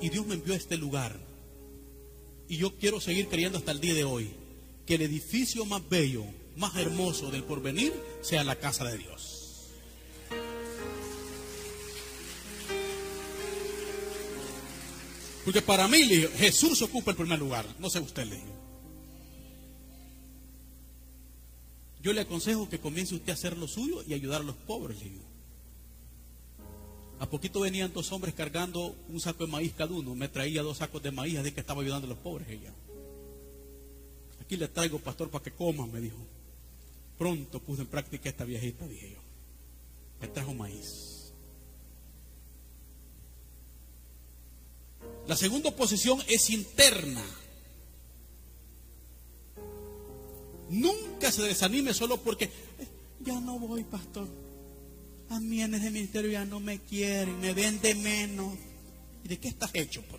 Y Dios me envió a este lugar. Y yo quiero seguir creyendo hasta el día de hoy que el edificio más bello, más hermoso del porvenir sea la casa de Dios. Porque para mí Jesús ocupa el primer lugar, no sé usted le Yo le aconsejo que comience usted a hacer lo suyo y ayudar a los pobres, le A poquito venían dos hombres cargando un saco de maíz cada uno. Me traía dos sacos de maíz, de que estaba ayudando a los pobres ella. Aquí le traigo, pastor, para que coman, me dijo. Pronto puse en práctica esta viejita, dije yo. Me trajo maíz. La segunda posición es interna. Nunca se desanime solo porque eh, ya no voy, pastor. A mí en ese ministerio ya no me quieren, me vende menos. ¿Y de qué estás hecho, Dios?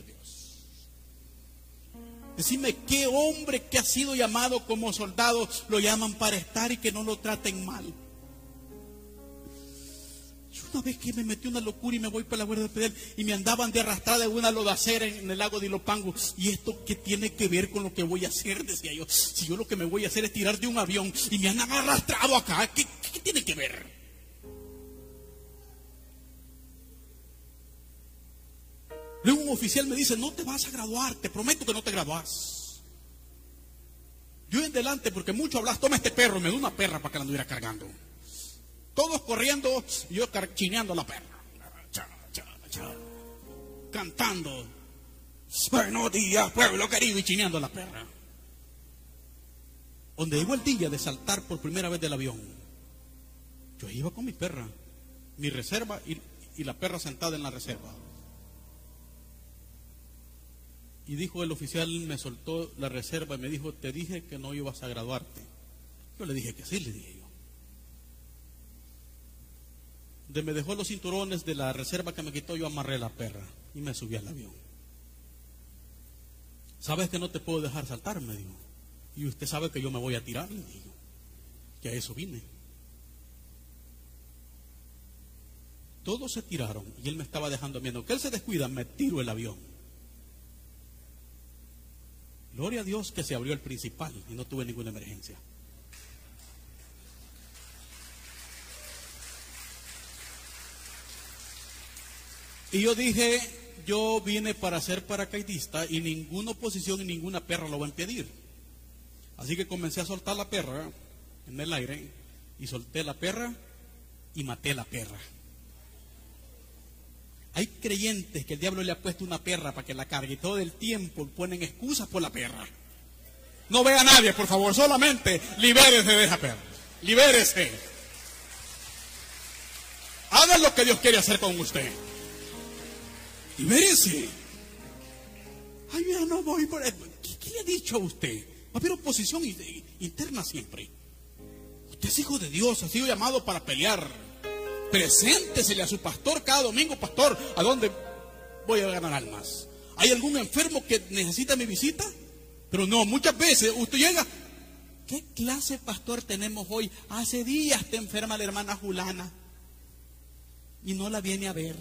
Decime qué hombre que ha sido llamado como soldado lo llaman para estar y que no lo traten mal. Una vez que me metí una locura y me voy para la Guardia de Pedel y me andaban de arrastrada de una lodacera en el lago de Ilopango. ¿Y esto qué tiene que ver con lo que voy a hacer? Decía yo. Si yo lo que me voy a hacer es tirar de un avión y me han arrastrado acá, ¿qué, qué tiene que ver? Luego un oficial me dice, no te vas a graduar, te prometo que no te graduas. Yo en delante, porque mucho hablas, toma este perro, me da una perra para que la anduviera cargando. Todos corriendo, yo chineando a la perra. Cantando. Buenos días, pueblo querido, y chineando a la perra. Donde llegó el día de saltar por primera vez del avión, yo iba con mi perra, mi reserva y, y la perra sentada en la reserva. Y dijo el oficial, me soltó la reserva y me dijo, te dije que no ibas a graduarte. Yo le dije que sí, le dije de me dejó los cinturones de la reserva que me quitó, yo amarré la perra y me subí al avión. ¿Sabes que no te puedo dejar saltar? Me dijo. Y usted sabe que yo me voy a tirar, le. Que a eso vine. Todos se tiraron y él me estaba dejando viendo. Que él se descuida, me tiro el avión. Gloria a Dios que se abrió el principal y no tuve ninguna emergencia. Y yo dije, yo vine para ser paracaidista y ninguna oposición y ninguna perra lo va a impedir. Así que comencé a soltar la perra en el aire y solté la perra y maté la perra. Hay creyentes que el diablo le ha puesto una perra para que la cargue todo el tiempo ponen excusas por la perra. No vea a nadie, por favor, solamente libérese de esa perra. Libérese. Haga lo que Dios quiere hacer con usted merece. Ay, ya no voy por ¿Qué, le ha dicho a usted? Va a haber oposición interna siempre. Usted es hijo de Dios, ha sido llamado para pelear. Preséntesele a su pastor cada domingo, pastor, ¿a dónde voy a ganar almas? ¿Hay algún enfermo que necesita mi visita? Pero no, muchas veces usted llega. ¿Qué clase de pastor tenemos hoy? Hace días te enferma la hermana Julana y no la viene a ver.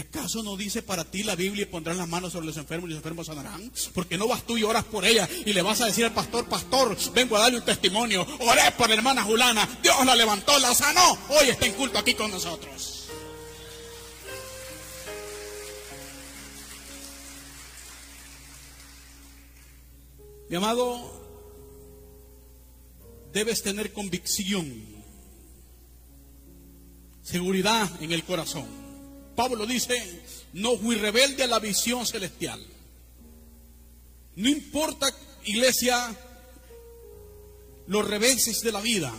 ¿Que acaso no dice para ti la Biblia y pondrán las manos sobre los enfermos y los enfermos sanarán? Porque no vas tú y oras por ella y le vas a decir al pastor, pastor, vengo a darle un testimonio. Oré por la hermana Julana, Dios la levantó, la sanó. Hoy está en culto aquí con nosotros. Mi amado, debes tener convicción, seguridad en el corazón Pablo dice, no fui rebelde a la visión celestial. No importa, iglesia, los reveses de la vida.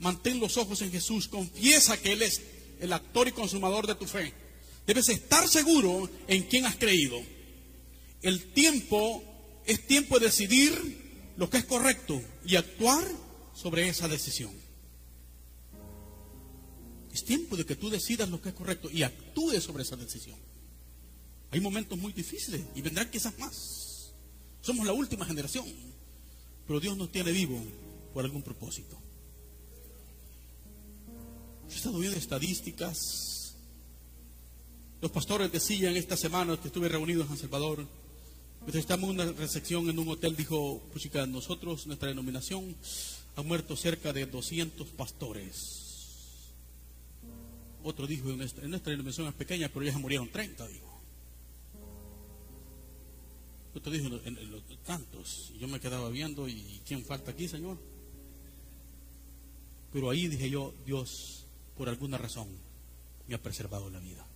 Mantén los ojos en Jesús. Confiesa que Él es el actor y consumador de tu fe. Debes estar seguro en quién has creído. El tiempo es tiempo de decidir lo que es correcto y actuar sobre esa decisión. Es tiempo de que tú decidas lo que es correcto y actúes sobre esa decisión. Hay momentos muy difíciles y vendrán quizás más. Somos la última generación, pero Dios nos tiene vivo por algún propósito. He estado viendo estadísticas. Los pastores decían esta semana que estuve reunido en San Salvador, mientras estamos en una recepción en un hotel, dijo, puchica, nosotros, nuestra denominación, ha muerto cerca de 200 pastores. Otro dijo, en nuestra, denominación es pequeña, pero ya se murieron 30, dijo. Otro dijo, en, los tantos. Y yo me quedaba viendo, ¿y quién falta aquí, Señor? Pero ahí dije yo, Dios, por alguna razón, me ha preservado la vida.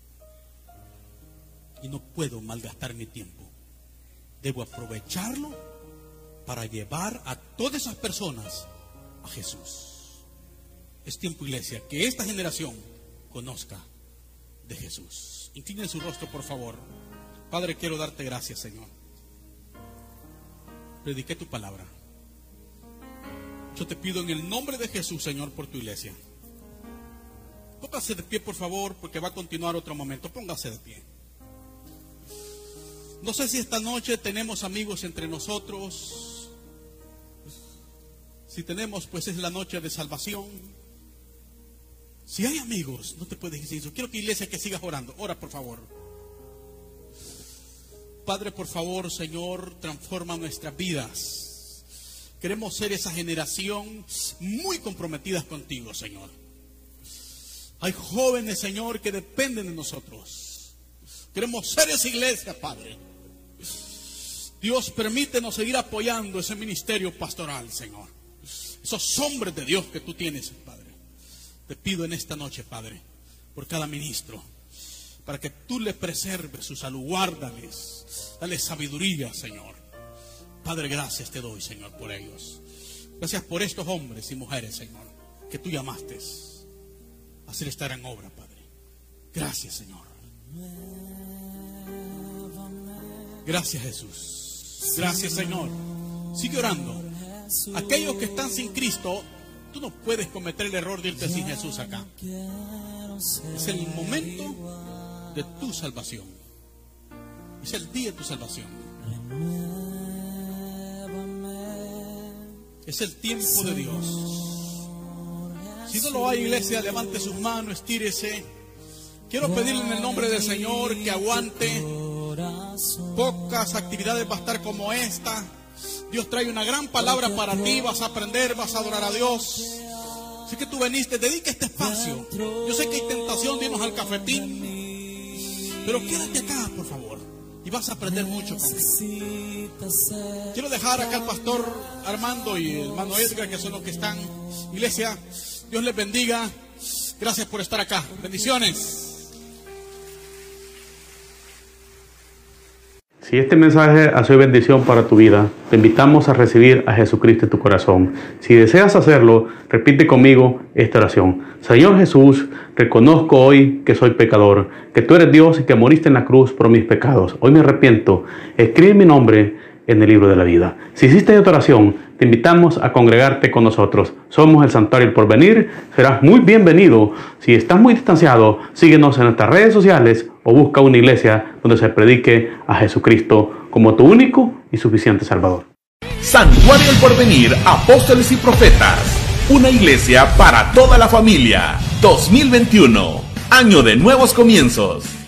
Y no puedo malgastar mi tiempo. Debo aprovecharlo para llevar a todas esas personas a Jesús. Es tiempo, iglesia, que esta generación conozca de Jesús. Inclinen su rostro, por favor. Padre, quiero darte gracias, Señor. Prediqué tu palabra. Yo te pido en el nombre de Jesús, Señor, por tu iglesia. Póngase de pie, por favor, porque va a continuar otro momento. Póngase de pie. No sé si esta noche tenemos amigos entre nosotros. Si tenemos, pues es la noche de salvación. Si hay amigos, no te puedes decir eso. Quiero que iglesia que sigas orando. Ora, por favor. Padre, por favor, Señor, transforma nuestras vidas. Queremos ser esa generación muy comprometida contigo, Señor. Hay jóvenes, Señor, que dependen de nosotros. Queremos ser esa iglesia, Padre. Dios, permítenos seguir apoyando ese ministerio pastoral, Señor. Esos hombres de Dios que tú tienes, Padre. Te pido en esta noche, Padre, por cada ministro, para que tú le preserves su salud, guárdales, dale sabiduría, Señor. Padre, gracias te doy, Señor, por ellos. Gracias por estos hombres y mujeres, Señor, que tú llamaste a hacer estar en obra, Padre. Gracias, Señor. Gracias, Jesús. Gracias, Señor. Sigue orando. Aquellos que están sin Cristo, tú no puedes cometer el error de irte sin Jesús acá. Es el momento de tu salvación. Es el día de tu salvación. Es el tiempo de Dios. Si no lo hay, iglesia, levante sus manos, estírese. Quiero pedirle en el nombre del Señor que aguante. Pocas actividades va a estar como esta. Dios trae una gran palabra para ti. Vas a aprender, vas a adorar a Dios. Así que tú veniste, dedica este espacio. Yo sé que hay tentación de irnos al cafetín. Pero quédate acá, por favor y vas a aprender mucho Quiero dejar acá al pastor Armando y el hermano Edgar, que son los que están. Iglesia, Dios les bendiga. Gracias por estar acá. Bendiciones. Si este mensaje ha sido bendición para tu vida, te invitamos a recibir a Jesucristo en tu corazón. Si deseas hacerlo, repite conmigo esta oración. Señor Jesús, reconozco hoy que soy pecador, que tú eres Dios y que moriste en la cruz por mis pecados. Hoy me arrepiento. Escribe mi nombre en el libro de la vida. Si hiciste esta oración, te invitamos a congregarte con nosotros. Somos el Santuario El Porvenir. Serás muy bienvenido. Si estás muy distanciado, síguenos en nuestras redes sociales o busca una iglesia donde se predique a Jesucristo como tu único y suficiente Salvador. Santuario El Porvenir, Apóstoles y Profetas. Una iglesia para toda la familia. 2021, año de nuevos comienzos.